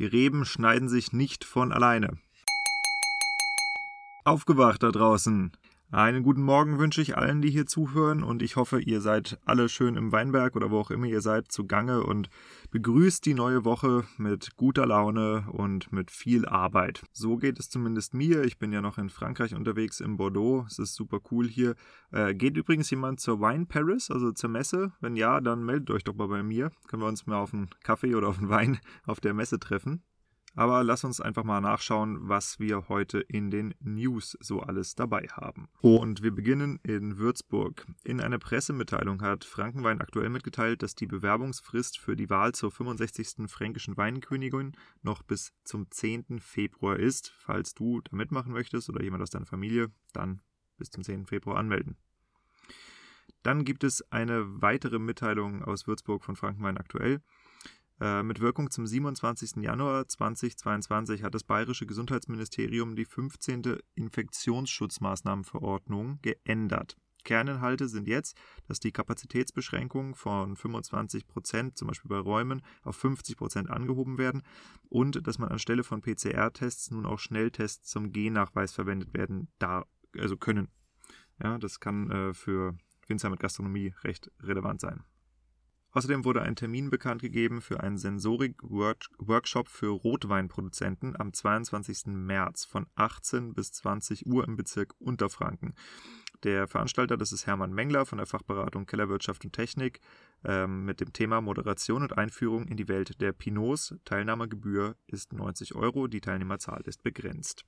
Die Reben schneiden sich nicht von alleine. Aufgewacht da draußen. Einen guten Morgen wünsche ich allen, die hier zuhören und ich hoffe, ihr seid alle schön im Weinberg oder wo auch immer ihr seid zugange und begrüßt die neue Woche mit guter Laune und mit viel Arbeit. So geht es zumindest mir. Ich bin ja noch in Frankreich unterwegs, in Bordeaux. Es ist super cool hier. Äh, geht übrigens jemand zur Wine Paris, also zur Messe? Wenn ja, dann meldet euch doch mal bei mir. Können wir uns mal auf einen Kaffee oder auf einen Wein auf der Messe treffen. Aber lass uns einfach mal nachschauen, was wir heute in den News so alles dabei haben. Und wir beginnen in Würzburg. In einer Pressemitteilung hat Frankenwein aktuell mitgeteilt, dass die Bewerbungsfrist für die Wahl zur 65. fränkischen Weinkönigin noch bis zum 10. Februar ist. Falls du da mitmachen möchtest oder jemand aus deiner Familie, dann bis zum 10. Februar anmelden. Dann gibt es eine weitere Mitteilung aus Würzburg von Frankenwein aktuell. Äh, mit Wirkung zum 27. Januar 2022 hat das Bayerische Gesundheitsministerium die 15. Infektionsschutzmaßnahmenverordnung geändert. Kerninhalte sind jetzt, dass die Kapazitätsbeschränkungen von 25 Prozent, zum Beispiel bei Räumen, auf 50 Prozent angehoben werden und dass man anstelle von PCR-Tests nun auch Schnelltests zum Gennachweis verwendet werden da, also können. Ja, das kann äh, für Winzer mit Gastronomie recht relevant sein. Außerdem wurde ein Termin bekannt gegeben für einen Sensorik-Workshop für Rotweinproduzenten am 22. März von 18 bis 20 Uhr im Bezirk Unterfranken. Der Veranstalter, das ist Hermann Mengler von der Fachberatung Kellerwirtschaft und Technik ähm, mit dem Thema Moderation und Einführung in die Welt der Pinots. Teilnahmegebühr ist 90 Euro, die Teilnehmerzahl ist begrenzt.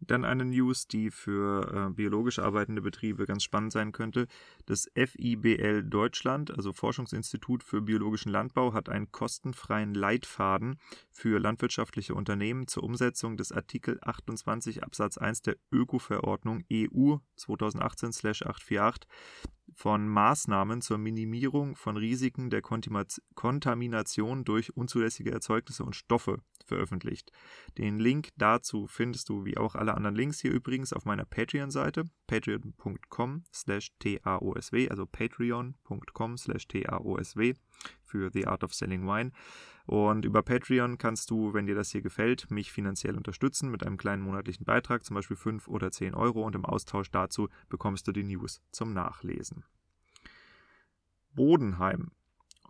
Dann eine News, die für äh, biologisch arbeitende Betriebe ganz spannend sein könnte. Das FIBL Deutschland, also Forschungsinstitut für biologischen Landbau, hat einen kostenfreien Leitfaden für landwirtschaftliche Unternehmen zur Umsetzung des Artikel 28 Absatz 1 der Öko-Verordnung EU 2018-848 von Maßnahmen zur Minimierung von Risiken der Kontamination durch unzulässige Erzeugnisse und Stoffe veröffentlicht. Den Link dazu findest du wie auch alle anderen Links hier übrigens auf meiner Patreon-Seite patreon.com slash taosw, also patreon.com slash taosw für The Art of Selling Wine. Und über Patreon kannst du, wenn dir das hier gefällt, mich finanziell unterstützen mit einem kleinen monatlichen Beitrag, zum Beispiel 5 oder 10 Euro. Und im Austausch dazu bekommst du die News zum Nachlesen. Bodenheim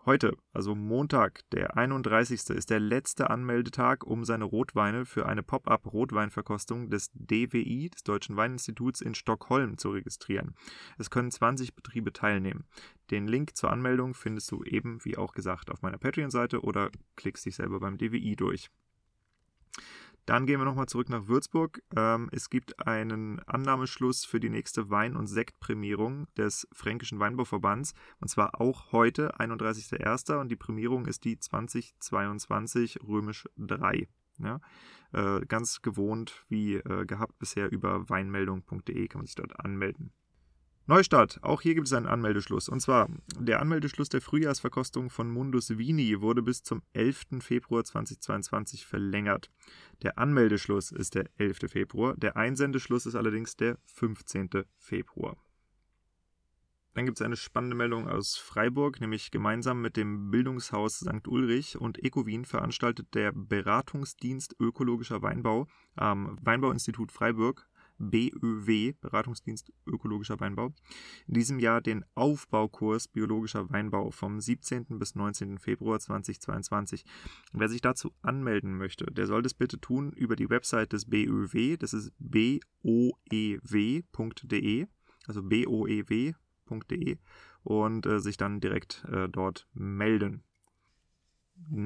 Heute, also Montag, der 31. ist der letzte Anmeldetag, um seine Rotweine für eine Pop-up-Rotweinverkostung des DWI, des Deutschen Weininstituts in Stockholm, zu registrieren. Es können 20 Betriebe teilnehmen. Den Link zur Anmeldung findest du eben, wie auch gesagt, auf meiner Patreon-Seite oder klickst dich selber beim DWI durch. Dann gehen wir nochmal zurück nach Würzburg. Ähm, es gibt einen Annahmeschluss für die nächste Wein- und Sektprämierung des Fränkischen Weinbauverbands. Und zwar auch heute, 31.01. Und die Prämierung ist die 2022 römisch 3. Ja, äh, ganz gewohnt wie äh, gehabt bisher über weinmeldung.de kann man sich dort anmelden. Neustart. Auch hier gibt es einen Anmeldeschluss. Und zwar, der Anmeldeschluss der Frühjahrsverkostung von Mundus Vini wurde bis zum 11. Februar 2022 verlängert. Der Anmeldeschluss ist der 11. Februar. Der Einsendeschluss ist allerdings der 15. Februar. Dann gibt es eine spannende Meldung aus Freiburg, nämlich gemeinsam mit dem Bildungshaus St. Ulrich und Ecowin veranstaltet der Beratungsdienst Ökologischer Weinbau am Weinbauinstitut Freiburg BÖW, Beratungsdienst Ökologischer Weinbau, in diesem Jahr den Aufbaukurs Biologischer Weinbau vom 17. bis 19. Februar 2022. wer sich dazu anmelden möchte, der soll das bitte tun über die Website des BÖW, das ist boew.de, also boew.de und äh, sich dann direkt äh, dort melden.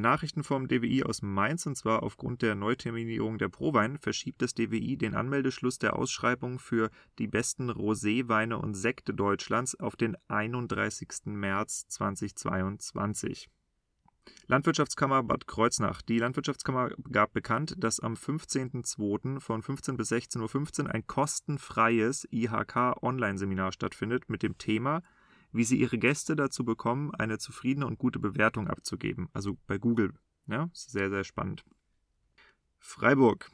Nachrichten vom DWI aus Mainz und zwar aufgrund der Neuterminierung der Prowein verschiebt das DWI den Anmeldeschluss der Ausschreibung für die besten Roséweine und Sekte Deutschlands auf den 31. März 2022. Landwirtschaftskammer Bad Kreuznach. Die Landwirtschaftskammer gab bekannt, dass am 15.02. von 15 bis 16.15 Uhr ein kostenfreies IHK-Online-Seminar stattfindet mit dem Thema wie sie ihre Gäste dazu bekommen, eine zufriedene und gute Bewertung abzugeben. Also bei Google. Ja, sehr, sehr spannend. Freiburg,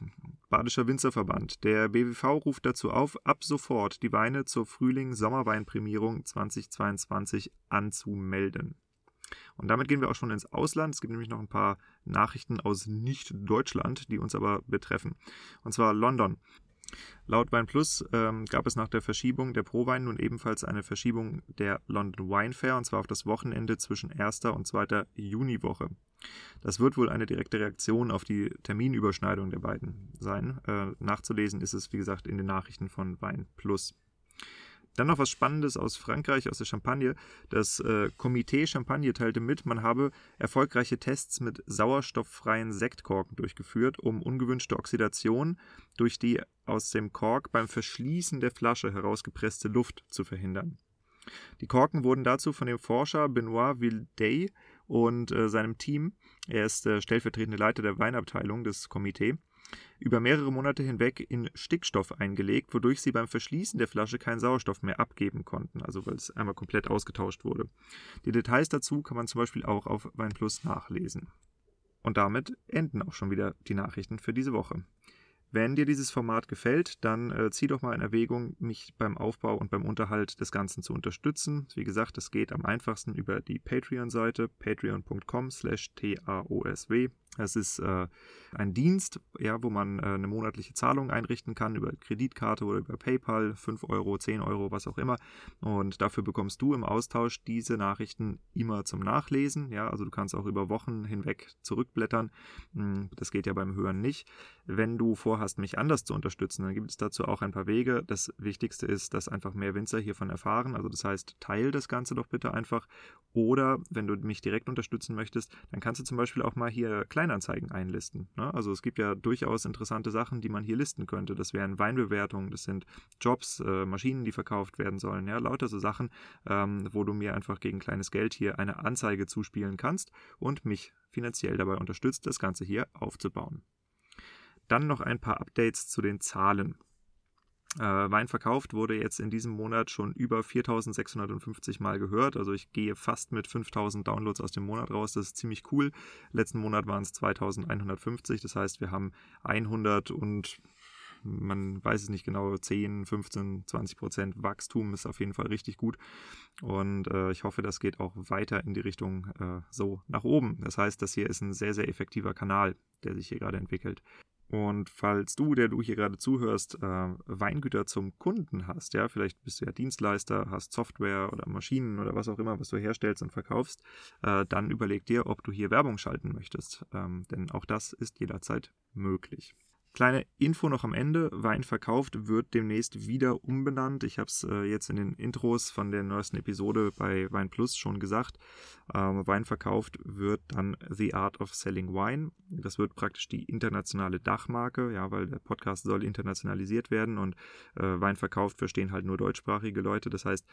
Badischer Winzerverband. Der BWV ruft dazu auf, ab sofort die Weine zur Frühling-Sommerweinprämierung 2022 anzumelden. Und damit gehen wir auch schon ins Ausland. Es gibt nämlich noch ein paar Nachrichten aus Nicht-Deutschland, die uns aber betreffen. Und zwar London. Laut WeinPlus ähm, gab es nach der Verschiebung der Prowein nun ebenfalls eine Verschiebung der London Wine Fair und zwar auf das Wochenende zwischen 1. und 2. Juniwoche. Das wird wohl eine direkte Reaktion auf die Terminüberschneidung der beiden sein. Äh, nachzulesen ist es, wie gesagt, in den Nachrichten von WeinPlus. Dann noch was Spannendes aus Frankreich, aus der Champagne. Das äh, Komitee Champagne teilte mit, man habe erfolgreiche Tests mit sauerstofffreien Sektkorken durchgeführt, um ungewünschte Oxidation durch die aus dem Kork beim Verschließen der Flasche herausgepresste Luft zu verhindern. Die Korken wurden dazu von dem Forscher Benoit Vildey und äh, seinem Team, er ist äh, stellvertretende Leiter der Weinabteilung des Komitees, über mehrere Monate hinweg in Stickstoff eingelegt, wodurch sie beim Verschließen der Flasche keinen Sauerstoff mehr abgeben konnten, also weil es einmal komplett ausgetauscht wurde. Die Details dazu kann man zum Beispiel auch auf Weinplus nachlesen. Und damit enden auch schon wieder die Nachrichten für diese Woche. Wenn dir dieses Format gefällt, dann äh, zieh doch mal in Erwägung, mich beim Aufbau und beim Unterhalt des Ganzen zu unterstützen. Wie gesagt, das geht am einfachsten über die Patreon-Seite patreon.com slash taosw. Es ist äh, ein Dienst, ja, wo man äh, eine monatliche Zahlung einrichten kann über Kreditkarte oder über PayPal, 5 Euro, 10 Euro, was auch immer. Und dafür bekommst du im Austausch diese Nachrichten immer zum Nachlesen. Ja, also du kannst auch über Wochen hinweg zurückblättern. Hm, das geht ja beim Hören nicht. Wenn du vorhast, mich anders zu unterstützen, dann gibt es dazu auch ein paar Wege. Das Wichtigste ist, dass einfach mehr Winzer hiervon erfahren. Also das heißt, teil das Ganze doch bitte einfach. Oder wenn du mich direkt unterstützen möchtest, dann kannst du zum Beispiel auch mal hier Kleinanzeigen einlisten. Ne? Also es gibt ja durchaus interessante Sachen, die man hier listen könnte. Das wären Weinbewertungen, das sind Jobs, äh, Maschinen, die verkauft werden sollen. Ja, lauter so Sachen, ähm, wo du mir einfach gegen kleines Geld hier eine Anzeige zuspielen kannst und mich finanziell dabei unterstützt, das Ganze hier aufzubauen. Dann noch ein paar Updates zu den Zahlen. Äh, Wein verkauft wurde jetzt in diesem Monat schon über 4650 Mal gehört. Also ich gehe fast mit 5000 Downloads aus dem Monat raus. Das ist ziemlich cool. Letzten Monat waren es 2150. Das heißt, wir haben 100 und man weiß es nicht genau, 10, 15, 20 Prozent Wachstum ist auf jeden Fall richtig gut. Und äh, ich hoffe, das geht auch weiter in die Richtung äh, so nach oben. Das heißt, das hier ist ein sehr, sehr effektiver Kanal, der sich hier gerade entwickelt. Und falls du, der du hier gerade zuhörst, äh, Weingüter zum Kunden hast, ja, vielleicht bist du ja Dienstleister, hast Software oder Maschinen oder was auch immer, was du herstellst und verkaufst, äh, dann überleg dir, ob du hier Werbung schalten möchtest. Ähm, denn auch das ist jederzeit möglich. Kleine Info noch am Ende. Wein verkauft wird demnächst wieder umbenannt. Ich habe es äh, jetzt in den Intros von der neuesten Episode bei Wein Plus schon gesagt. Ähm, Wein verkauft wird dann The Art of Selling Wine. Das wird praktisch die internationale Dachmarke, ja, weil der Podcast soll internationalisiert werden und äh, Wein verkauft verstehen halt nur deutschsprachige Leute. Das heißt,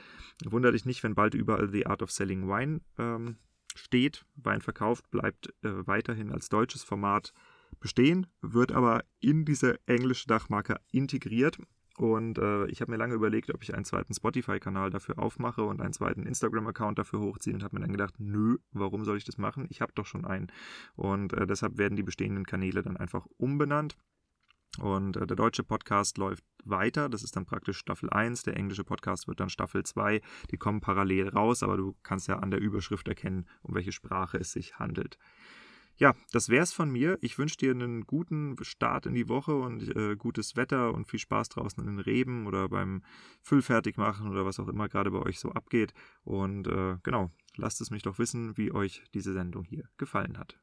wundere dich nicht, wenn bald überall The Art of Selling Wine ähm, steht. Wein verkauft bleibt äh, weiterhin als deutsches Format bestehen, wird aber in diese englische Dachmarke integriert. Und äh, ich habe mir lange überlegt, ob ich einen zweiten Spotify-Kanal dafür aufmache und einen zweiten Instagram-Account dafür hochziehe und habe mir dann gedacht, nö, warum soll ich das machen? Ich habe doch schon einen. Und äh, deshalb werden die bestehenden Kanäle dann einfach umbenannt. Und äh, der deutsche Podcast läuft weiter. Das ist dann praktisch Staffel 1. Der englische Podcast wird dann Staffel 2. Die kommen parallel raus, aber du kannst ja an der Überschrift erkennen, um welche Sprache es sich handelt. Ja, das wär's von mir. Ich wünsche dir einen guten Start in die Woche und äh, gutes Wetter und viel Spaß draußen in den Reben oder beim Füllfertigmachen oder was auch immer gerade bei euch so abgeht. Und äh, genau, lasst es mich doch wissen, wie euch diese Sendung hier gefallen hat.